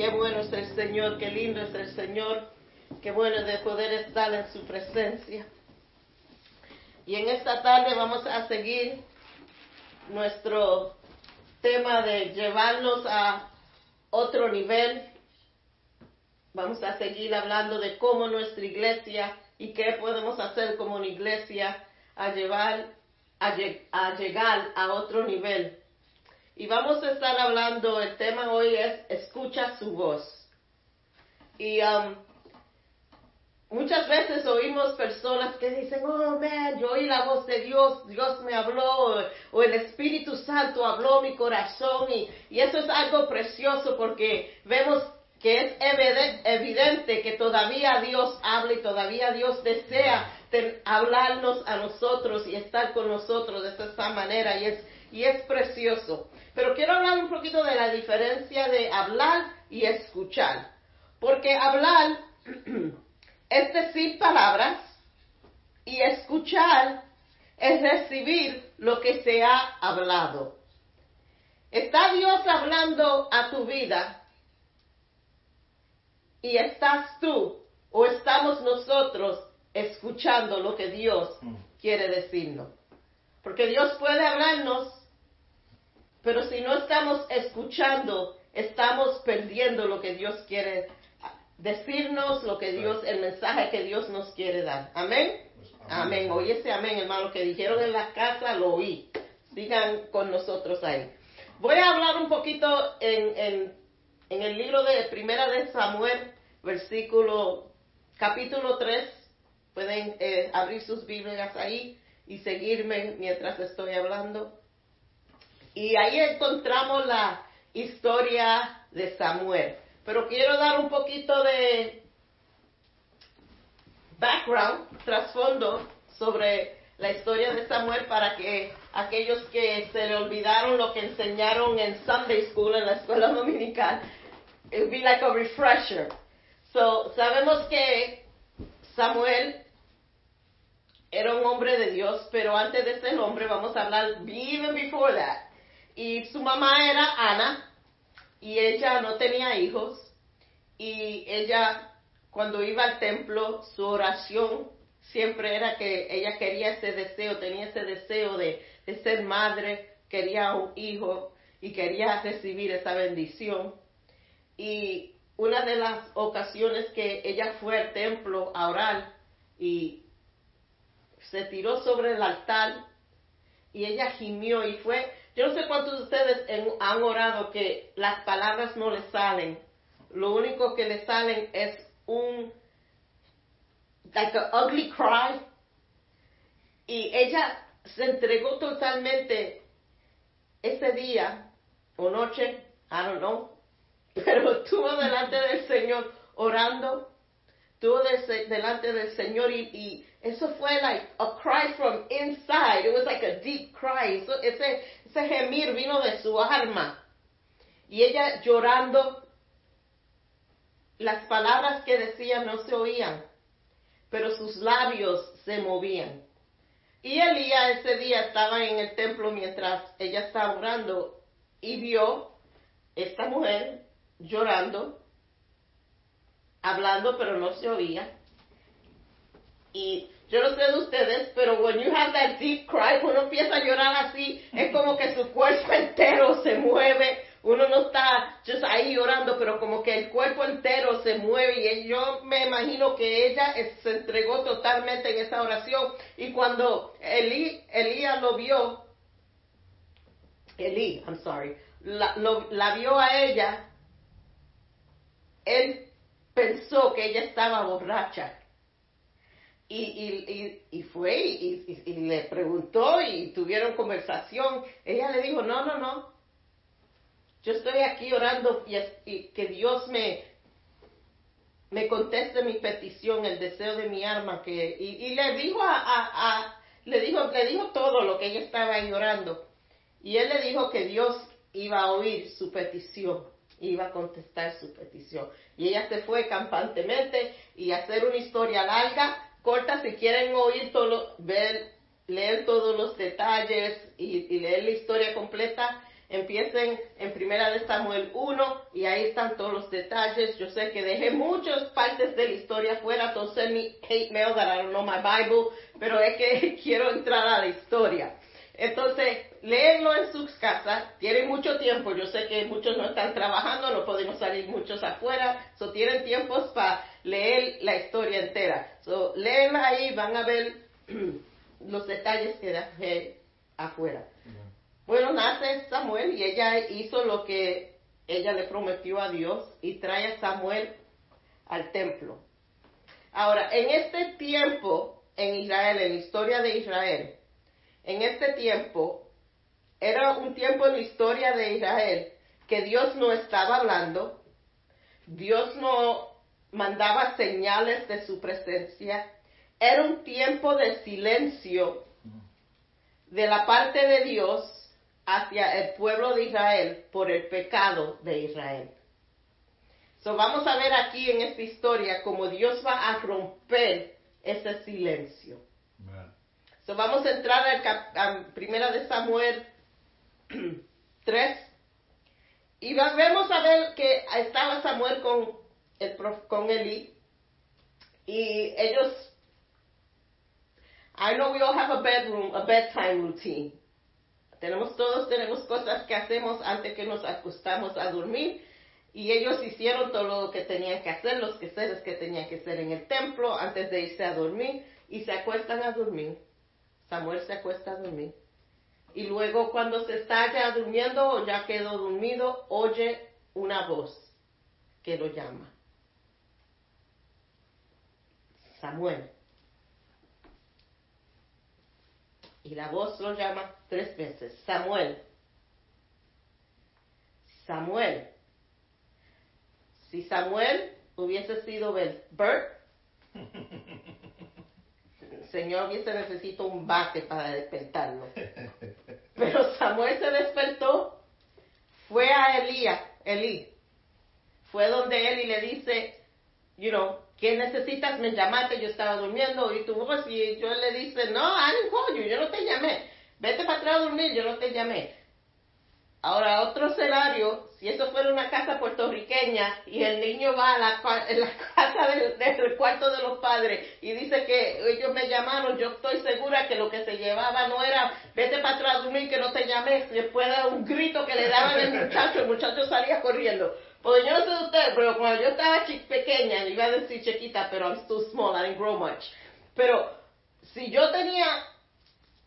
Qué bueno es el Señor, qué lindo es el Señor, qué bueno de poder estar en su presencia. Y en esta tarde vamos a seguir nuestro tema de llevarlos a otro nivel. Vamos a seguir hablando de cómo nuestra iglesia y qué podemos hacer como una iglesia a llevar a, llegar a otro nivel. Y vamos a estar hablando, el tema hoy es escucha su voz. Y um, muchas veces oímos personas que dicen, oh man, yo oí la voz de Dios, Dios me habló, o el Espíritu Santo habló mi corazón, y, y eso es algo precioso porque vemos que es evidente que todavía Dios habla y todavía Dios desea hablarnos a nosotros y estar con nosotros de esta manera y es, y es precioso. Pero quiero hablar un poquito de la diferencia de hablar y escuchar. Porque hablar es decir palabras y escuchar es recibir lo que se ha hablado. ¿Está Dios hablando a tu vida? ¿Y estás tú o estamos nosotros escuchando lo que Dios mm. quiere decirnos? Porque Dios puede hablarnos, pero si no estamos escuchando, estamos perdiendo lo que Dios quiere decirnos, lo que Dios, el mensaje que Dios nos quiere dar. Amén. Pues, amén. Oye ese amén, hermano, que dijeron en la casa, lo oí. Sigan con nosotros ahí. Voy a hablar un poquito en, en, en el libro de Primera de Samuel, versículo, capítulo 3. Pueden eh, abrir sus Biblias ahí y seguirme mientras estoy hablando. Y ahí encontramos la historia de Samuel. Pero quiero dar un poquito de background, trasfondo sobre la historia de Samuel para que aquellos que se le olvidaron lo que enseñaron en Sunday School, en la escuela dominical, it be like a refresher. So, sabemos que Samuel era un hombre de Dios, pero antes de ser hombre vamos a hablar even before that. Y su mamá era Ana, y ella no tenía hijos, y ella cuando iba al templo, su oración siempre era que ella quería ese deseo, tenía ese deseo de, de ser madre, quería un hijo y quería recibir esa bendición. Y una de las ocasiones que ella fue al templo a orar y se tiró sobre el altar y ella gimió y fue, yo no sé cuántos de ustedes han orado que las palabras no le salen, lo único que le salen es un, like an ugly cry, y ella se entregó totalmente ese día o noche, I don't know, pero estuvo delante del Señor orando, estuvo delante del Señor y, eso fue like a cry from inside. It was like a deep cry. ese, ese gemir vino de su alma. Y ella llorando, las palabras que decía no se oían, pero sus labios se movían. Y Elías ese día estaba en el templo mientras ella estaba orando y vio esta mujer llorando, hablando, pero no se oía. Y yo no sé de ustedes, pero when you have that deep cry, uno empieza a llorar así, es como que su cuerpo entero se mueve. Uno no está just ahí llorando, pero como que el cuerpo entero se mueve y yo me imagino que ella se entregó totalmente en esa oración. Y cuando Elí, Elías lo vio, Elí, I'm sorry, la, la vio a ella, él pensó que ella estaba borracha. Y, y, y, fue y, le preguntó y tuvieron conversación. Ella le dijo, no, no, no. Yo estoy aquí orando y, que Dios me, me conteste mi petición, el deseo de mi alma. Que, y, le dijo a, a, le dijo, le dijo todo lo que ella estaba ahí orando. Y él le dijo que Dios iba a oír su petición iba a contestar su petición. Y ella se fue campantemente y hacer una historia larga, corta, si quieren oír todo, ver, leer todos los detalles y, leer la historia completa, empiecen en Primera de Samuel 1 y ahí están todos los detalles. Yo sé que dejé muchas partes de la historia fuera, don't send me hate mail that I don't know my Bible, pero es que quiero entrar a la historia. Entonces, leerlo en sus casas, tienen mucho tiempo, yo sé que muchos no están trabajando, no podemos salir muchos afuera, so tienen tiempos para leer la historia entera. So, léenla ahí, van a ver los detalles que dejé afuera. Bueno, nace Samuel y ella hizo lo que ella le prometió a Dios y trae a Samuel al templo. Ahora, en este tiempo en Israel, en la historia de Israel, en este tiempo, era un tiempo en la historia de Israel que Dios no estaba hablando, Dios no mandaba señales de su presencia, era un tiempo de silencio de la parte de Dios hacia el pueblo de Israel por el pecado de Israel. So vamos a ver aquí en esta historia cómo Dios va a romper ese silencio. So vamos a entrar al primera de Samuel 3 y vamos a ver que estaba Samuel con, el, con Eli y ellos I know we all have a bedroom, a bedtime routine. Tenemos todos tenemos cosas que hacemos antes que nos acostamos a dormir y ellos hicieron todo lo que tenían que hacer, los quehaceres que tenían que hacer en el templo antes de irse a dormir y se acuestan a dormir. Samuel se acuesta a dormir. Y luego cuando se está ya durmiendo o ya quedó dormido, oye una voz que lo llama. Samuel. Y la voz lo llama tres veces. Samuel. Samuel. Si Samuel hubiese sido Bert, el Señor hubiese necesitado un bate para despertarlo. Pero Samuel se despertó, fue a Elías, Elí, fue donde él y le dice, you know, ¿qué necesitas? Me llamaste, yo estaba durmiendo, y tu voz, y yo le dice, no, I yo no te llamé, vete para atrás a dormir, yo no te llamé. Ahora, otro escenario, si eso fuera una casa puertorriqueña y el niño va a la, casa del, cuarto de los padres y dice que ellos me llamaron, yo estoy segura que lo que se llevaba no era vete para atrás a dormir, que no te llamé, después de un grito que le daban al muchacho, el muchacho salía corriendo. Pues yo no sé de ustedes, pero cuando yo estaba pequeña, iba a decir chiquita, pero I'm still small, I didn't grow much. Pero si yo tenía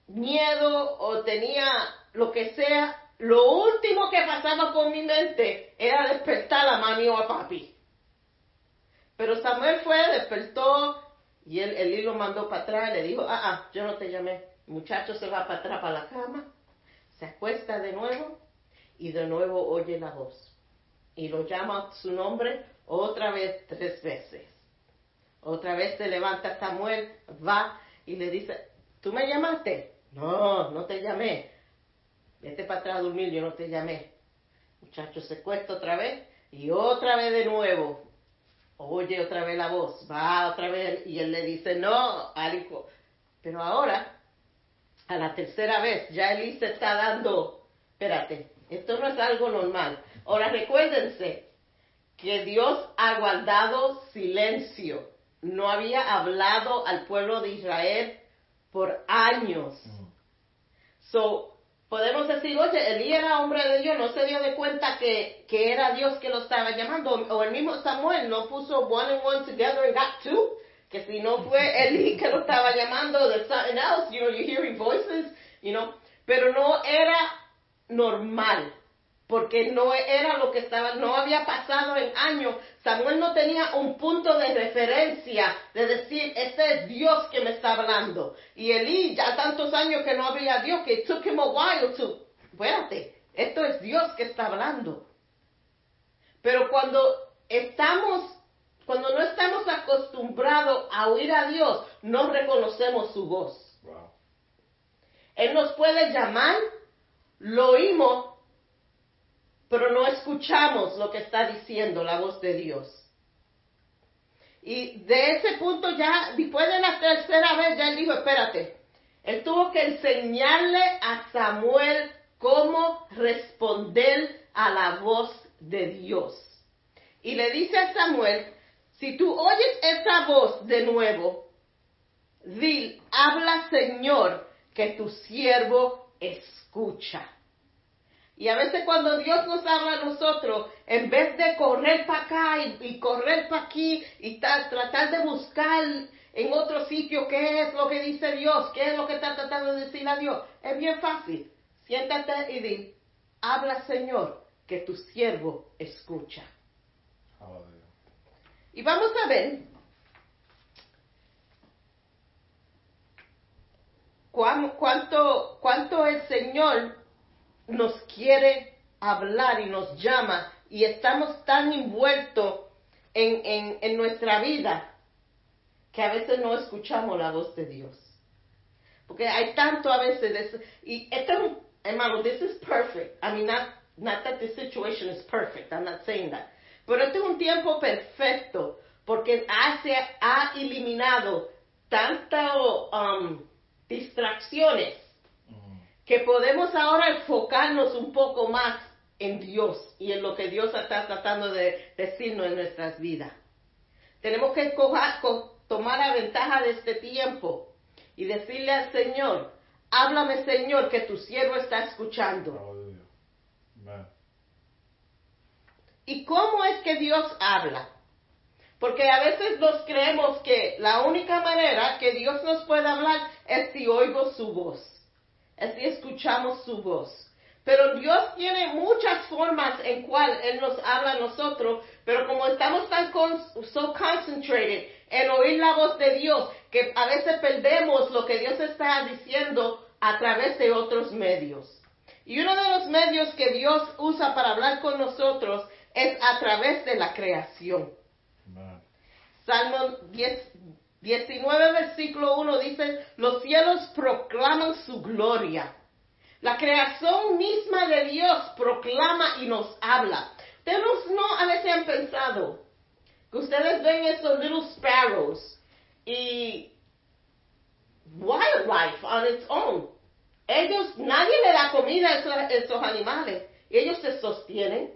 miedo o tenía lo que sea, lo último que pasaba por mi mente era despertar a mami o a papi. Pero Samuel fue, despertó y él lo mandó para atrás y le dijo, ah, ah, yo no te llamé. El muchacho se va para atrás para la cama, se acuesta de nuevo y de nuevo oye la voz y lo llama su nombre otra vez tres veces. Otra vez se levanta Samuel, va y le dice, ¿tú me llamaste? No, no te llamé. Vete para atrás a dormir, yo no te llamé. Muchacho se cuesta otra vez y otra vez de nuevo. Oye otra vez la voz, va otra vez y él le dice, no, Alico. Pero ahora, a la tercera vez, ya Elí se está dando, espérate, esto no es algo normal. Ahora recuérdense que Dios ha guardado silencio. No había hablado al pueblo de Israel por años. So, podemos decir, oye, Elí era hombre de Dios, no se dio de cuenta que, que era Dios que lo estaba llamando. O el mismo Samuel no puso one and one together and got two. Que si no fue Elí que lo estaba llamando, there's something else, you know, you're hearing voices, you know. Pero no era normal porque no era lo que estaba, no había pasado en años. Samuel no tenía un punto de referencia de decir, este es Dios que me está hablando. Y Elí, ya tantos años que no había Dios, que it took him a while to, espérate, esto es Dios que está hablando. Pero cuando estamos, cuando no estamos acostumbrados a oír a Dios, no reconocemos su voz. Él nos puede llamar, lo oímos, pero no escuchamos lo que está diciendo la voz de Dios. Y de ese punto ya, después de la tercera vez, ya él dijo, espérate, él tuvo que enseñarle a Samuel cómo responder a la voz de Dios. Y le dice a Samuel, si tú oyes esa voz de nuevo, di, habla Señor, que tu siervo escucha. Y a veces cuando Dios nos habla a nosotros, en vez de correr para acá y, correr para aquí y tratar de buscar en otro sitio qué es lo que dice Dios, qué es lo que está tratando de decir a Dios, es bien fácil. Siéntate y di, habla Señor, que tu siervo escucha. Y vamos a ver cuánto, cuánto el Señor nos quiere hablar y nos llama y estamos tan envueltos en, en, nuestra vida que a veces no escuchamos la voz de Dios. Porque hay tanto a veces, y esto, hermano, this is perfect. I mean, not, not that this situation is perfect, I'm not saying that. Pero este es un tiempo perfecto porque hace, ha eliminado tantas um, distracciones que podemos ahora enfocarnos un poco más en Dios y en lo que Dios está tratando de decirnos en nuestras vidas. Tenemos que tomar la ventaja de este tiempo y decirle al Señor, háblame Señor, que tu siervo está escuchando. ¿Y cómo es que Dios habla? Porque a veces nos creemos que la única manera que Dios nos puede hablar es si oigo su voz así escuchamos su voz. Pero Dios tiene muchas formas en cual Él nos habla a nosotros, pero como estamos tan con, so concentrated en oír la voz de Dios, que a veces perdemos lo que Dios está diciendo a través de otros medios. Y uno de los medios que Dios usa para hablar con nosotros es a través de la creación. Salmo 10, 19 versículo 1 dice, los cielos proclaman su gloria. La creación misma de Dios proclama y nos habla. Ustedes no a veces pensado que ustedes ven esos little sparrows y wildlife on its own. Ellos, nadie le da comida a esos, esos animales y ellos se sostienen.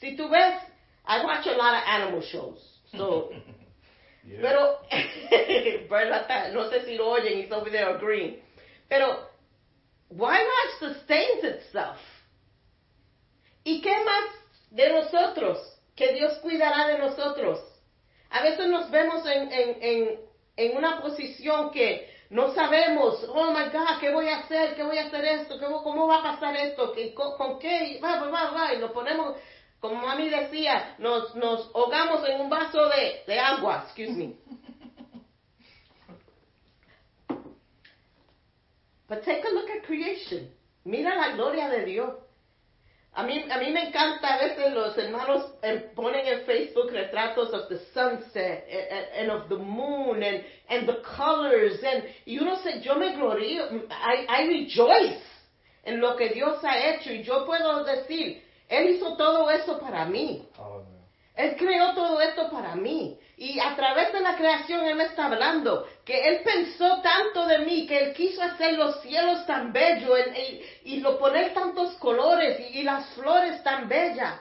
Si tú ves, I watch a lot of animal shows. So Pero, no sé si lo oyen, it's over there green. Pero, wildlife sustains itself. ¿Y qué más de nosotros? Que Dios cuidará de nosotros. A veces nos vemos en, en, en, en una posición que no sabemos, oh my God, ¿qué voy a hacer? ¿Qué voy a hacer esto? ¿Cómo, va a pasar esto? ¿Con, con qué? Va, va, va. Y lo ponemos como mami decía, nos, nos ahogamos en un vaso de, de agua, excuse me. But take a look at creation. Mira la gloria de Dios. A mí, a mí me encanta a veces los hermanos eh, ponen en Facebook retratos of the sunset and, of the moon and, and the colors and y uno se, yo me glorío, I, I rejoice en lo que Dios ha hecho y yo puedo decir, él hizo todo eso para mí. Él creó todo esto para mí. Y a través de la creación Él me está hablando que Él pensó tanto de mí, que Él quiso hacer los cielos tan bellos y, lo poner tantos colores y, las flores tan bellas.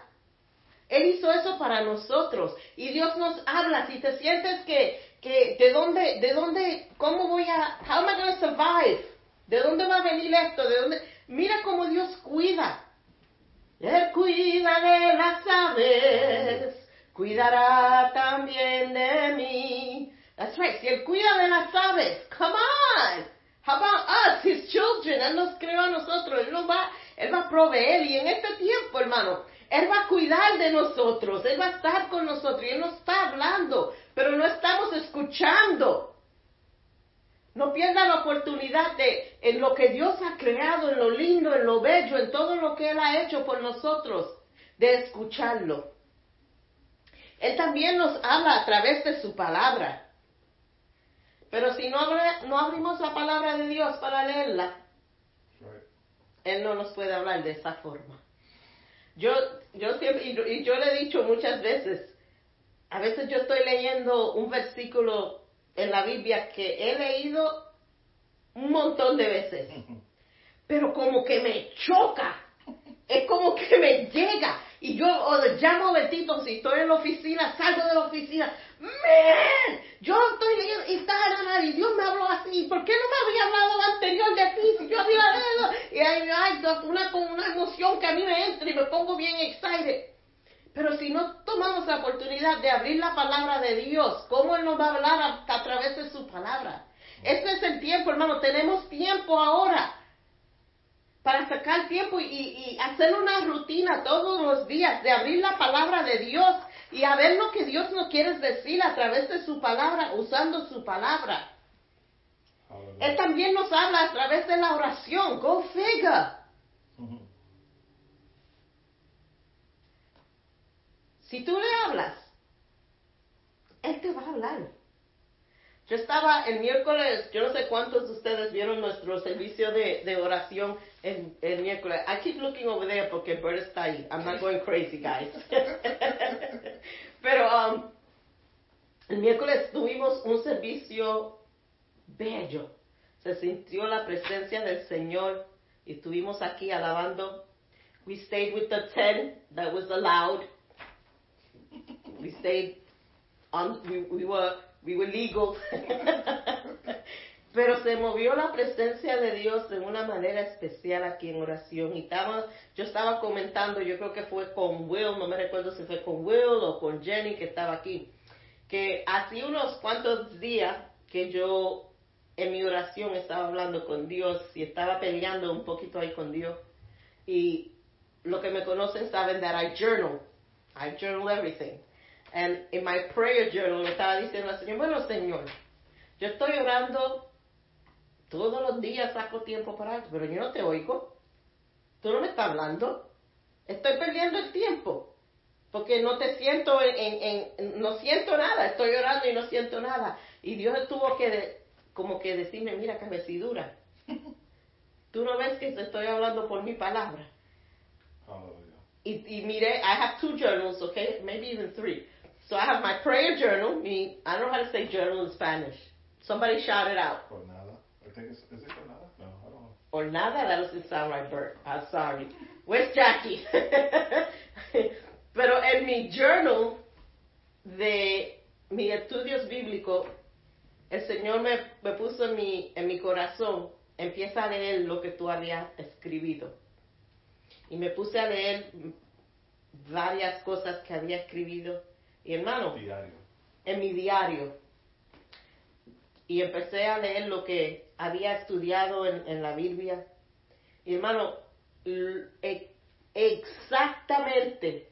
Él hizo eso para nosotros. Y Dios nos habla. Si te sientes que, que de dónde, de dónde, cómo voy a, how am I going to survive? ¿De dónde va a venir esto? ¿De dónde? Mira cómo Dios cuida. Él cuida de las aves, cuidará también de mí. That's right. Si Él cuida de las aves, come on. How about us, His children? Él nos creó a nosotros. Él nos va, Él va a proveer. Y en este tiempo, hermano, Él va a cuidar de nosotros. Él va a estar con nosotros. Él nos está hablando, pero no estamos escuchando. No pierda la oportunidad de, en lo que Dios ha creado, en lo lindo, en lo bello, en todo lo que Él ha hecho por nosotros, de escucharlo. Él también nos habla a través de su palabra. Pero si no, no abrimos la palabra de Dios para leerla, Él no nos puede hablar de esa forma. Yo, yo siempre, y yo le he dicho muchas veces, a veces yo estoy leyendo un versículo en la Biblia que he leído un montón de veces. pero como que me choca. Es como que me llega. Y yo o llamo a Betito, si estoy en la oficina, salgo de la oficina. Man, yo estoy y está y Dios me habló así. ¿Por qué no me había hablado anterior de ti? Si yo había leído. Y hay, hay una, una emoción que a mí me entra y me pongo bien excited. Pero si no tomamos la oportunidad de abrir la palabra de Dios, ¿cómo Él nos va a hablar a, través de su palabra? Este es el tiempo, hermano. Tenemos tiempo ahora para sacar tiempo y, y, hacer una rutina todos los días de abrir la palabra de Dios y a ver lo que Dios nos quiere decir a través de su palabra, usando su palabra. Él también nos habla a través de la oración. Go figure. Si tú le hablas, Él te va a hablar. Yo estaba el miércoles, yo no sé cuántos de ustedes vieron nuestro servicio de, de oración el, el, miércoles. I keep looking over there porque Bert está ahí. I'm not going crazy, guys. Pero um, el miércoles tuvimos un servicio bello. Se sintió la presencia del Señor y estuvimos aquí alabando. We stayed with the ten that was allowed. We stayed on, we, we were, we were legal. Pero se movió la presencia de Dios de una manera especial aquí en oración. Y estaba, yo estaba comentando, yo creo que fue con Will, no me recuerdo si fue con Will o con Jenny que estaba aquí, que hace unos cuantos días que yo en mi oración estaba hablando con Dios y estaba peleando un poquito ahí con Dios. Y lo que me conocen saben that I journal. I journal everything. And in my prayer journal estaba diciendo al Señor, bueno Señor, yo estoy orando todos los días saco tiempo para eso, pero yo no te oigo. Tú no me estás hablando. Estoy perdiendo el tiempo. Porque no te siento en, no siento nada. Estoy orando y no siento nada. Y Dios tuvo que, como que decirme, mira, cabecidura. Tú no ves que te estoy hablando por mi palabra. Y, y mire, I have two journals, okay? Maybe even three. So I have my prayer journal. Me, I don't know how to say journal in Spanish. Somebody shout it out. Or nada, that doesn't sound right, Bert. I'm sorry. Where's Jackie? Pero en mi journal de mis estudios bíblicos, el Señor me, me puso en mi, en mi corazón, empieza a leer lo que tú habías escrito. Y me puse a leer varias cosas que había escrito. Y hermano, en mi diario. Y empecé a leer lo que había estudiado en, la Biblia. Y hermano, e, exactamente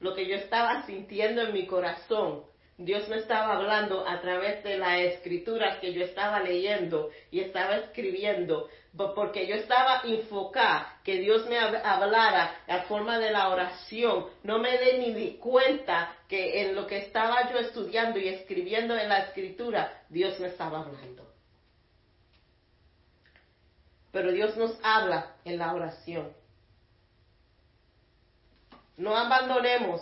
lo que yo estaba sintiendo en mi corazón, Dios me estaba hablando a través de las escrituras que yo estaba leyendo y estaba escribiendo, porque yo estaba enfocada que Dios me hablara a forma de la oración. No me di ni di cuenta que en lo que estaba yo estudiando y escribiendo en la escritura, Dios me estaba hablando. Pero Dios nos habla en la oración. No abandonemos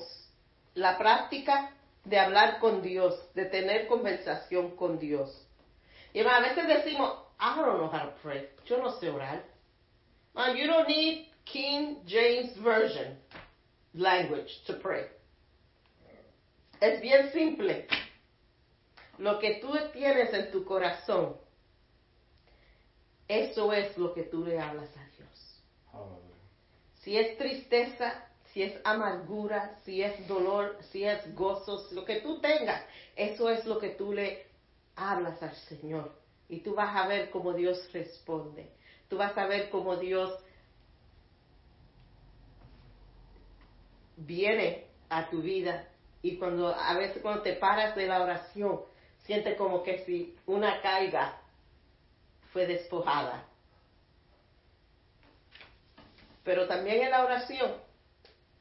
la práctica de hablar con Dios, de tener conversación con Dios. Y a veces decimos, I don't know how to pray. Yo no sé orar. Man, you don't need King James Version language to pray. Es bien simple. Lo que tú tienes en tu corazón eso es lo que tú le hablas a Dios. Si es tristeza, si es amargura, si es dolor, si es gozo, lo que tú tengas, eso es lo que tú le hablas al Señor. Y tú vas a ver cómo Dios responde. Tú vas a ver cómo Dios viene a tu vida. Y cuando a veces cuando te paras de la oración, sientes como que si una caiga fue despojada. Pero también en la oración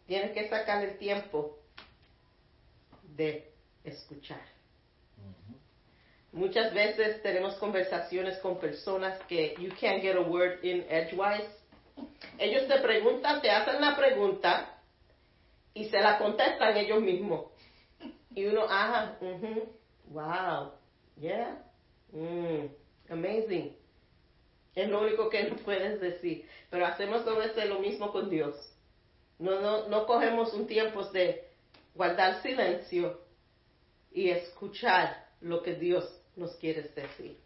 tienes que sacar el tiempo de escuchar. Muchas veces tenemos conversaciones con personas que you can't get a word in edgewise. Ellos te preguntan, te hacen la pregunta y se la contestan ellos mismos. Y uno, ajá, wow, yeah, mm, amazing. Es lo único que no puedes decir. Pero hacemos a veces lo mismo con Dios. No, no, no cogemos un tiempo de guardar silencio y escuchar lo que Dios nos quiere decir.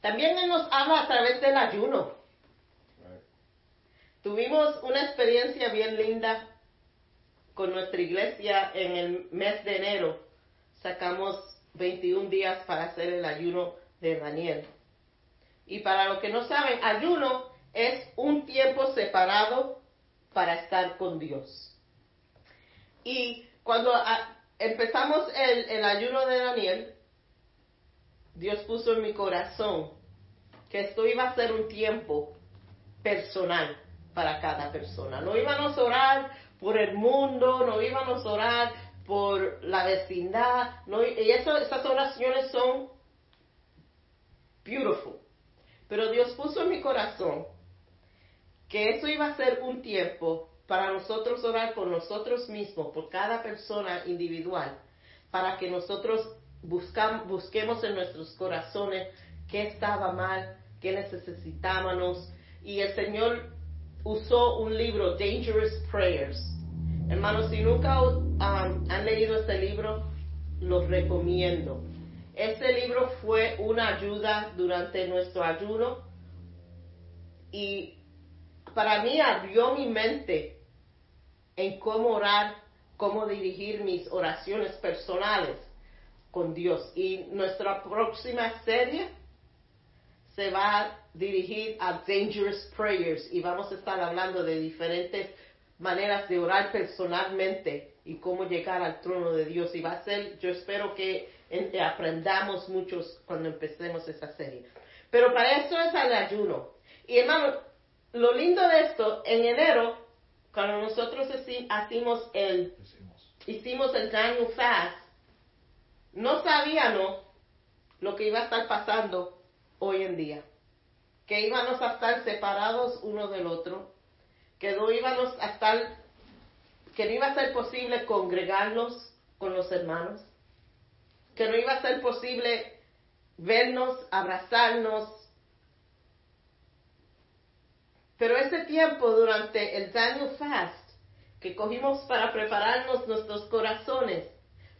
También Él nos habla a través del ayuno. Tuvimos una experiencia bien linda con nuestra iglesia en el mes de enero. Sacamos 21 días para hacer el ayuno de Daniel. Y para los que no saben, ayuno es un tiempo separado para estar con Dios. Y cuando empezamos el, ayuno de Daniel, Dios puso en mi corazón que esto iba a ser un tiempo personal para cada persona. No íbamos a orar por el mundo, no íbamos a orar por la vecindad, no, y esas oraciones son beautiful. Pero Dios puso en mi corazón que eso iba a ser un tiempo para nosotros orar por nosotros mismos, por cada persona individual, para que nosotros busquemos en nuestros corazones qué estaba mal, qué necesitábamos. Y el Señor usó un libro, Dangerous Prayers. Hermanos, si nunca um, han leído este libro, los recomiendo. Este libro fue una ayuda durante nuestro ayuno y para mí abrió mi mente en cómo orar, cómo dirigir mis oraciones personales con Dios. Y nuestra próxima serie se va a dirigir a Dangerous Prayers y vamos a estar hablando de diferentes maneras de orar personalmente y cómo llegar al trono de Dios. Y va a ser, yo espero que aprendamos muchos cuando empecemos esa serie. Pero para eso es el ayuno. Y hermano, lo lindo de esto, en enero, cuando nosotros hicimos el, hicimos el Daniel Fast, no sabíamos lo que iba a estar pasando hoy en día. Que íbamos a estar separados uno del otro, que no íbamos a estar, que no iba a ser posible congregarnos con los hermanos, que no iba a ser posible vernos, abrazarnos. Pero ese tiempo durante el Daniel Fast que cogimos para prepararnos nuestros corazones,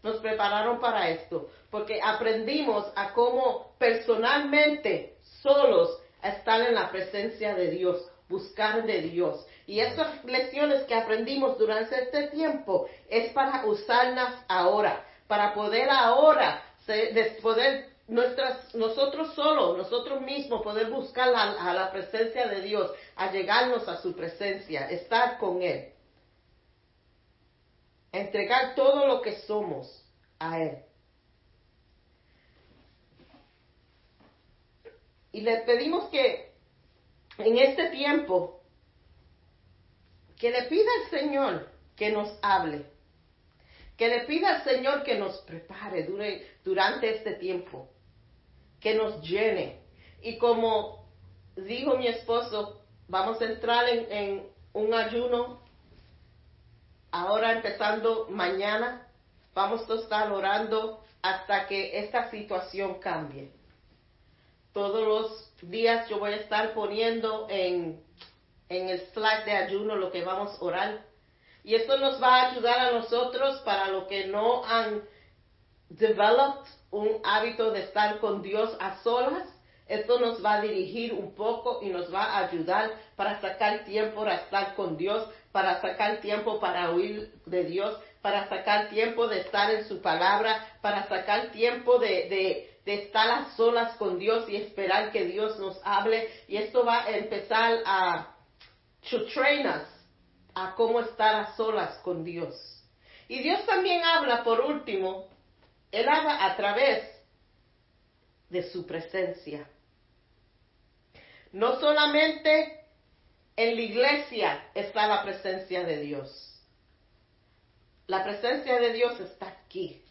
nos prepararon para esto, porque aprendimos a cómo personalmente, solos, estar en la presencia de Dios, buscar de Dios. Y esas lecciones que aprendimos durante este tiempo es para usarlas ahora, para poder ahora, poder nuestras, nosotros solos, nosotros mismos, poder buscar a la presencia de Dios, a llegarnos a su presencia, estar con Él entregar todo lo que somos a Él. Y le pedimos que en este tiempo, que le pida al Señor que nos hable, que le pida al Señor que nos prepare durante este tiempo, que nos llene. Y como dijo mi esposo, vamos a entrar en, un ayuno ahora empezando mañana, vamos a estar orando hasta que esta situación cambie. Todos los días yo voy a estar poniendo en, en el slide de ayuno lo que vamos a orar. Y esto nos va a ayudar a nosotros para los que no han developed un hábito de estar con Dios a solas. Esto nos va a dirigir un poco y nos va a ayudar para sacar tiempo para estar con Dios, para sacar tiempo para oír de Dios, para sacar tiempo de estar en su palabra, para sacar tiempo de, estar a solas con Dios y esperar que Dios nos hable. Y esto va a empezar a to train us a cómo estar a solas con Dios. Y Dios también habla, por último, Él habla a través de su presencia. No solamente en la iglesia está la presencia de Dios. La presencia de Dios está aquí.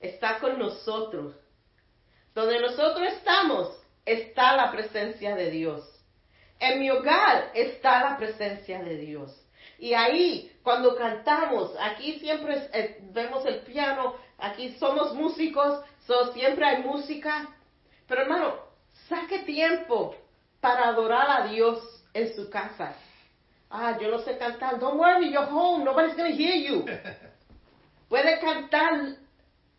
Está con nosotros. Donde nosotros estamos está la presencia de Dios. En mi hogar está la presencia de Dios. Y ahí, cuando cantamos, aquí siempre eh, vemos el piano, aquí somos músicos, so siempre hay música. Pero hermano, Saque tiempo para adorar a Dios en su casa. Ah, yo no sé cantar. Don't worry, you're home. Nobody's going to hear you. Puede cantar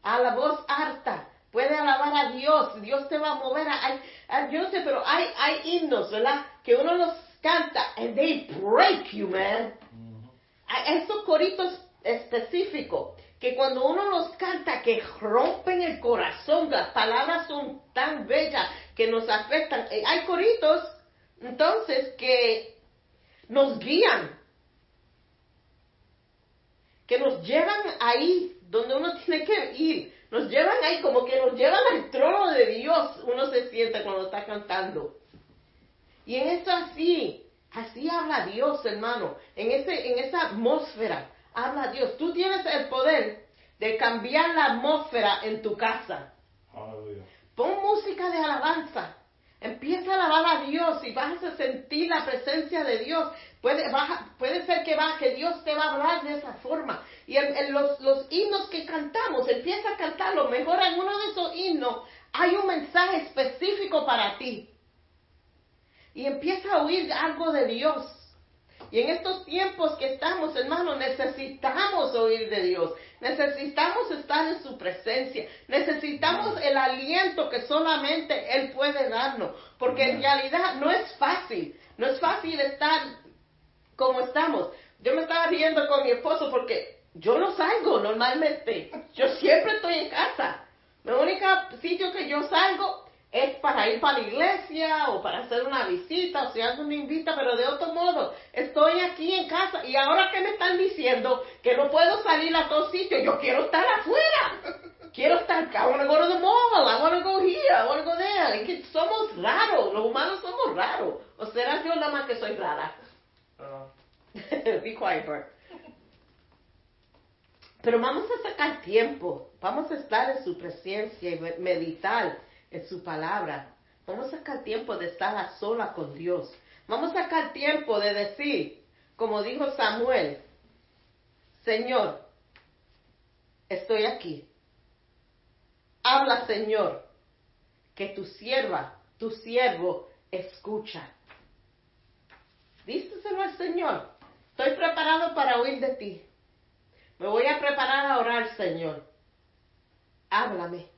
a la voz harta. Puede alabar a Dios. Dios te va a mover. A, yo no sé, pero hay, hay himnos, ¿verdad? Que uno los canta and they break you, man. Hay esos coritos específicos que cuando uno los canta, que rompen el corazón, las palabras son tan bellas que nos afectan. Eh, hay coritos, entonces, que nos guían, que nos llevan ahí donde uno tiene que ir, nos llevan ahí como que nos llevan al trono de Dios, uno se siente cuando está cantando. Y en eso así, así habla Dios, hermano, en, ese, en esa atmósfera habla Dios. Tú tienes el poder de cambiar la atmósfera en tu casa. Pon música de alabanza. Empieza a alabar a Dios y vas a sentir la presencia de Dios. Puede, puede ser que, va, que Dios te va a hablar de esa forma. Y en, los, los, himnos que cantamos, empieza a cantarlo. Mejor en uno de esos himnos hay un mensaje específico para ti. Y empieza a oír algo de Dios. Y en estos tiempos que estamos, hermanos, necesitamos oír de Dios. Necesitamos estar en su presencia. Necesitamos el aliento que solamente Él puede darnos. Porque en realidad no es fácil. No es fácil estar como estamos. Yo me estaba riendo con mi esposo porque yo no salgo normalmente. Yo siempre estoy en casa. El único sitio que yo salgo es para ir para la iglesia o para hacer una visita o si alguien me invita, pero de otro modo, estoy aquí en casa y ahora que me están diciendo que no puedo salir a todos sitios, yo quiero estar afuera. Quiero estar, I want to go to the mall, I want to go here, I want to go there. que somos raros, los humanos somos raros. ¿O será yo nada más que soy rara? Uh. Be quiet, Bert. Pero vamos a sacar tiempo, vamos a estar en su presencia y meditar en su palabra. Vamos a sacar tiempo de estar a sola con Dios. Vamos a sacar tiempo de decir, como dijo Samuel, Señor, estoy aquí. Habla, Señor, que tu sierva, tu siervo, escucha. Díselo al Señor. Estoy preparado para oír de ti. Me voy a preparar a orar, Señor. Háblame.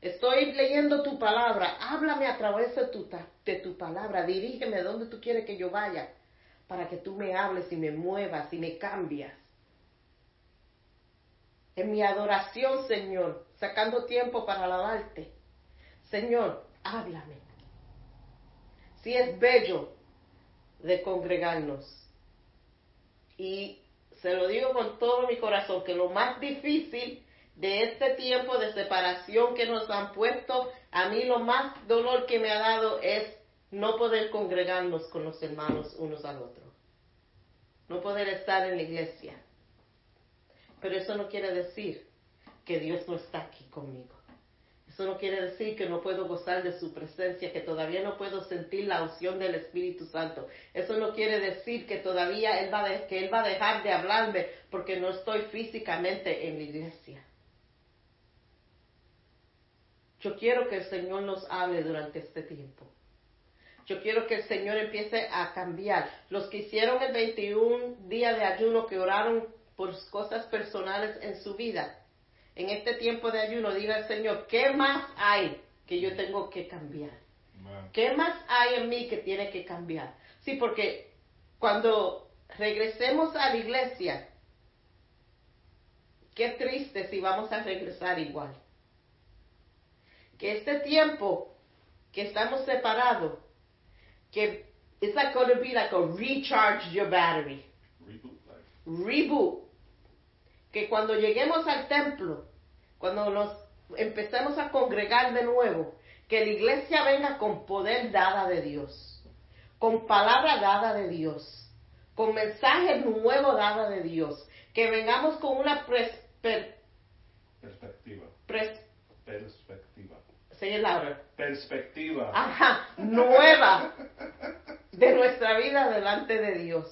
Estoy leyendo tu palabra. Háblame a través de tu, de tu palabra. Dirígeme donde tú quieres que yo vaya para que tú me hables y me muevas y me cambias. En mi adoración, Señor, sacando tiempo para alabarte. Señor, háblame. Si es bello de congregarnos. Y se lo digo con todo mi corazón, que lo más difícil de este tiempo de separación que nos han puesto, a mí lo más dolor que me ha dado es no poder congregarnos con los hermanos unos al otro. No poder estar en la iglesia. Pero eso no quiere decir que Dios no está aquí conmigo. Eso no quiere decir que no puedo gozar de su presencia, que todavía no puedo sentir la unción del Espíritu Santo. Eso no quiere decir que todavía él va que Él va a dejar de hablarme porque no estoy físicamente en la iglesia. Yo quiero que el Señor nos hable durante este tiempo. Yo quiero que el Señor empiece a cambiar. Los que hicieron el 21 día de ayuno, que oraron por cosas personales en su vida, en este tiempo de ayuno, diga al Señor, ¿qué más hay que yo tengo que cambiar? ¿Qué más hay en mí que tiene que cambiar? Sí, porque cuando regresemos a la iglesia, qué triste si vamos a regresar igual que este tiempo que estamos separados, que it's like going to be like a recharge your battery. Reboot. Reboot. Que cuando lleguemos al templo, cuando nos empecemos a congregar de nuevo, que la iglesia venga con poder dada de Dios, con palabra dada de Dios, con mensaje nuevo dada de Dios, que vengamos con una perspectiva. perspectiva Laura. Perspectiva. Ajá, nueva de nuestra vida delante de Dios.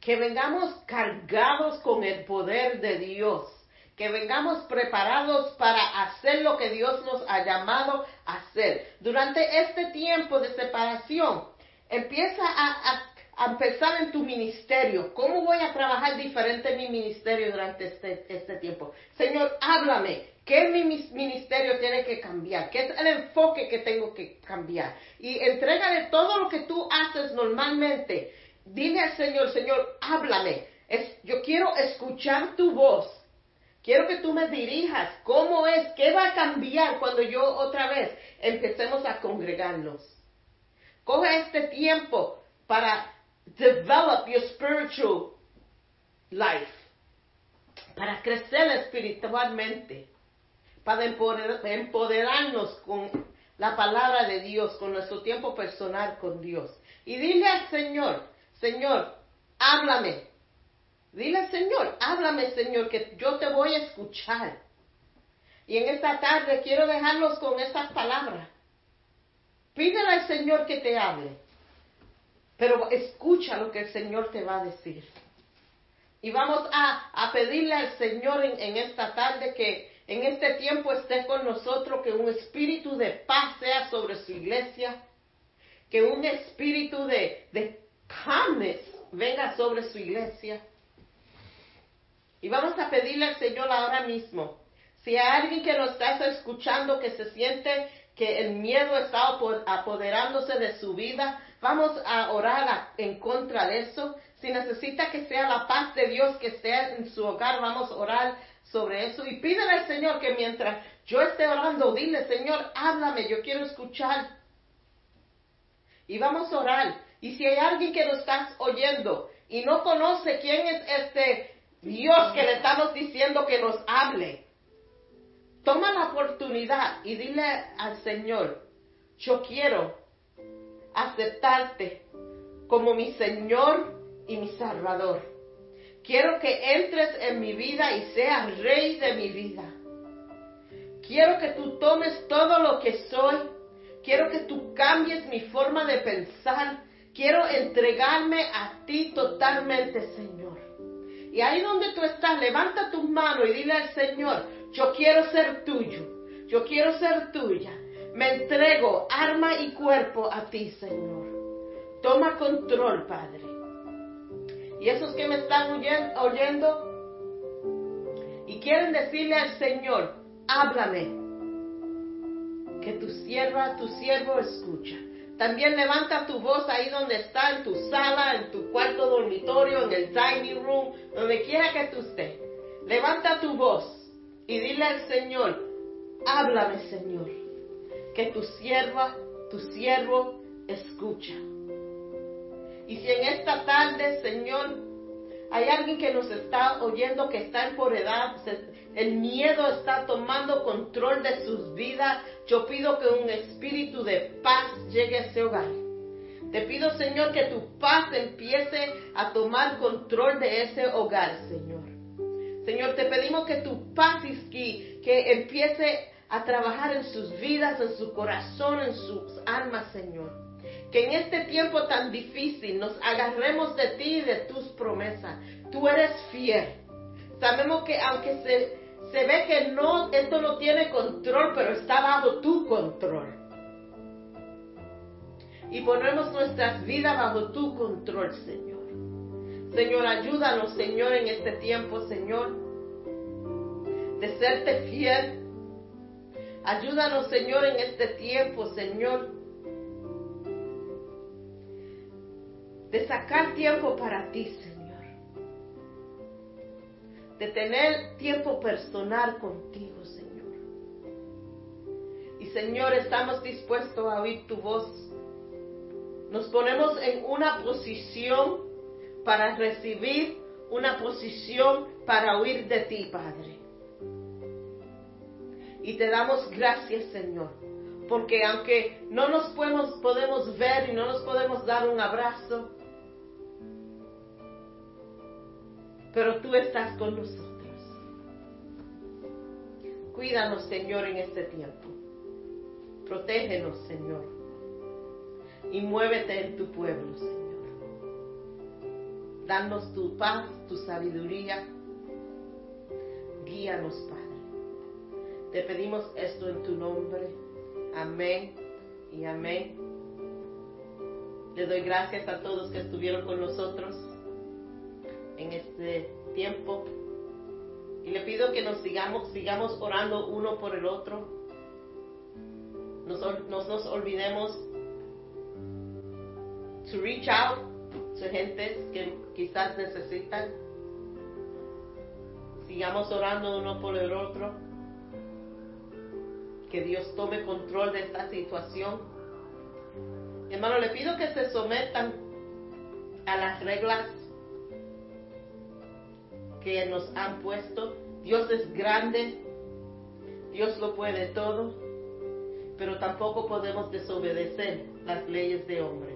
Que vengamos cargados con el poder de Dios. que vengamos preparados para hacer lo que Dios nos ha llamado a hacer. Durante este tiempo de separación, empieza a, empezar en tu ministerio. ¿Cómo voy a trabajar diferente en mi ministerio durante este, este tiempo? Señor, háblame. ¿Qué mi ministerio tiene que cambiar? ¿Qué es el enfoque que tengo que cambiar? Y entrégale todo lo que tú haces normalmente. Dile al Señor, Señor, háblame. yo quiero escuchar tu voz. Quiero que tú me dirijas. ¿Cómo es? ¿Qué va a cambiar cuando yo otra vez empecemos a congregarnos? Coge este tiempo para develop your spiritual life. Para crecer espiritualmente para empoderarnos con la palabra de Dios, con nuestro tiempo personal con Dios. Y dile al Señor, Señor, háblame. Dile al Señor, háblame Señor, que yo te voy a escuchar. Y en esta tarde quiero dejarlos con estas palabras. Pídele al Señor que te hable, pero escucha lo que el Señor te va a decir. Y vamos a, pedirle al Señor en esta tarde que en este tiempo esté con nosotros, que un espíritu de paz sea sobre su iglesia, que un espíritu de, de venga sobre su iglesia. Y vamos a pedirle al Señor ahora mismo, si hay alguien que nos está escuchando que se siente que el miedo está apoderándose de su vida, vamos a orar en contra de eso. Si necesita que sea la paz de Dios que esté en su hogar, vamos a orar sobre eso y pídele al Señor que mientras yo esté orando, dile, Señor, háblame, yo quiero escuchar. Y vamos a orar. Y si hay alguien que nos está oyendo y no conoce quién es este Dios que le estamos diciendo que nos hable, toma la oportunidad y dile al Señor, yo quiero aceptarte como mi Señor y mi Salvador. Quiero que entres en mi vida y seas rey de mi vida. Quiero que tú tomes todo lo que soy. Quiero que tú cambies mi forma de pensar. Quiero entregarme a ti totalmente, Señor. Y ahí donde tú estás, levanta tus manos y dile al Señor, yo quiero ser tuyo. Yo quiero ser tuya. Me entrego arma y cuerpo a ti, Señor. Toma control, Padre. Y esos que me están oyendo y quieren decirle al Señor, háblame, que tu sierva, tu siervo escucha. También levanta tu voz ahí donde está, en tu sala, en tu cuarto dormitorio, en el dining room, donde quiera que tú estés. Levanta tu voz y dile al Señor, háblame Señor, que tu sierva, tu siervo escucha. Y si en esta tarde, Señor, hay alguien que nos está oyendo que está en por edad, el miedo está tomando control de sus vidas, yo pido que un espíritu de paz llegue a ese hogar. Te pido, Señor, que tu paz empiece a tomar control de ese hogar, Señor. Señor, te pedimos que tu paz que, empiece a trabajar en sus vidas, en su corazón, en sus almas, Señor que en este tiempo tan difícil nos agarremos de ti y de tus promesas. Tú eres fiel. Sabemos que aunque se, se ve que no, esto no tiene control, pero está bajo tu control. Y ponemos nuestras vidas bajo tu control, Señor. Señor, ayúdanos, Señor, en este tiempo, Señor, de serte fiel. Ayúdanos, Señor, en este tiempo, Señor, de sacar tiempo para ti, Señor. De tener tiempo personal contigo, Señor. Y Señor, estamos dispuestos a oír tu voz. Nos ponemos en una posición para recibir, una posición para oír de ti, Padre. Y te damos gracias, Señor, porque aunque no nos podemos, podemos ver y no nos podemos dar un abrazo, pero tú estás con nosotros. Cuídanos, Señor, en este tiempo. Protégenos, Señor. Y muévete en tu pueblo, Señor. Danos tu paz, tu sabiduría. Guíanos, Padre. Te pedimos esto en tu nombre. Amén y amén. Le doy gracias a todos que estuvieron con nosotros en este tiempo. Y le pido que nos sigamos, sigamos orando uno por el otro. No nos, nos olvidemos to reach out to gentes que quizás necesitan. Sigamos orando uno por el otro. Que Dios tome control de esta situación. Hermano, le pido que se sometan a las reglas que nos han puesto. Dios es grande, Dios lo puede todo, pero tampoco podemos desobedecer las leyes de hombre.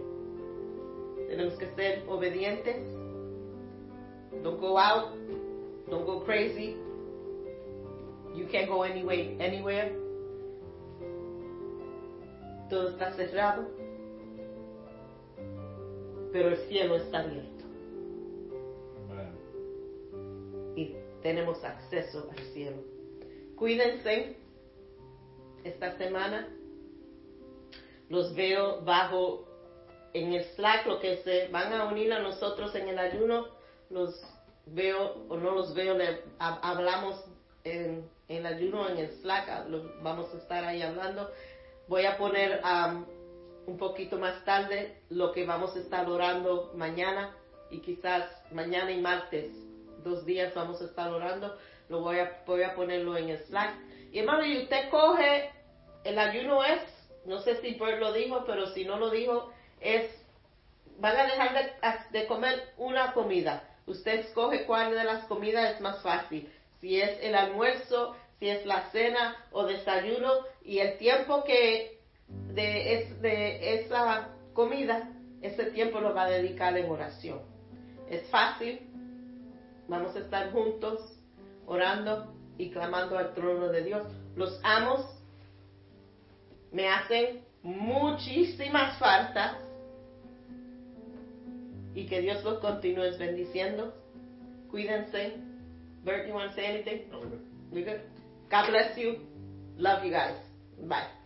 Tenemos que ser obedientes. Don't go out. Don't go crazy. You can't go anywhere. anywhere. Todo está cerrado. Pero el cielo está abierto. Tenemos acceso al cielo. Cuídense esta semana. Los veo bajo en el Slack, lo que se van a unir a nosotros en el ayuno, los veo o no los veo, hablamos en, el ayuno, en el Slack, vamos a estar ahí hablando. Voy a poner un poquito más tarde lo que vamos a estar orando mañana y quizás mañana y martes, dos días vamos a estar orando, lo voy a, voy a ponerlo en Slack. Y hermano, y usted coge, el ayuno es, no sé si Bert lo dijo, pero si no lo dijo, es, van a dejar de, comer una comida. Usted escoge cuál de las comidas es más fácil. Si es el almuerzo, si es la cena o desayuno y el tiempo que de, es, de esa comida, ese tiempo lo va a dedicar en oración. Es fácil. Vamos a estar juntos orando y clamando al trono de Dios. Los amos me hacen muchísimas faltas y que Dios los continúe bendiciendo. Cuídense. Bert, you want to say anything? No, We good? God bless you. Love you guys. Bye.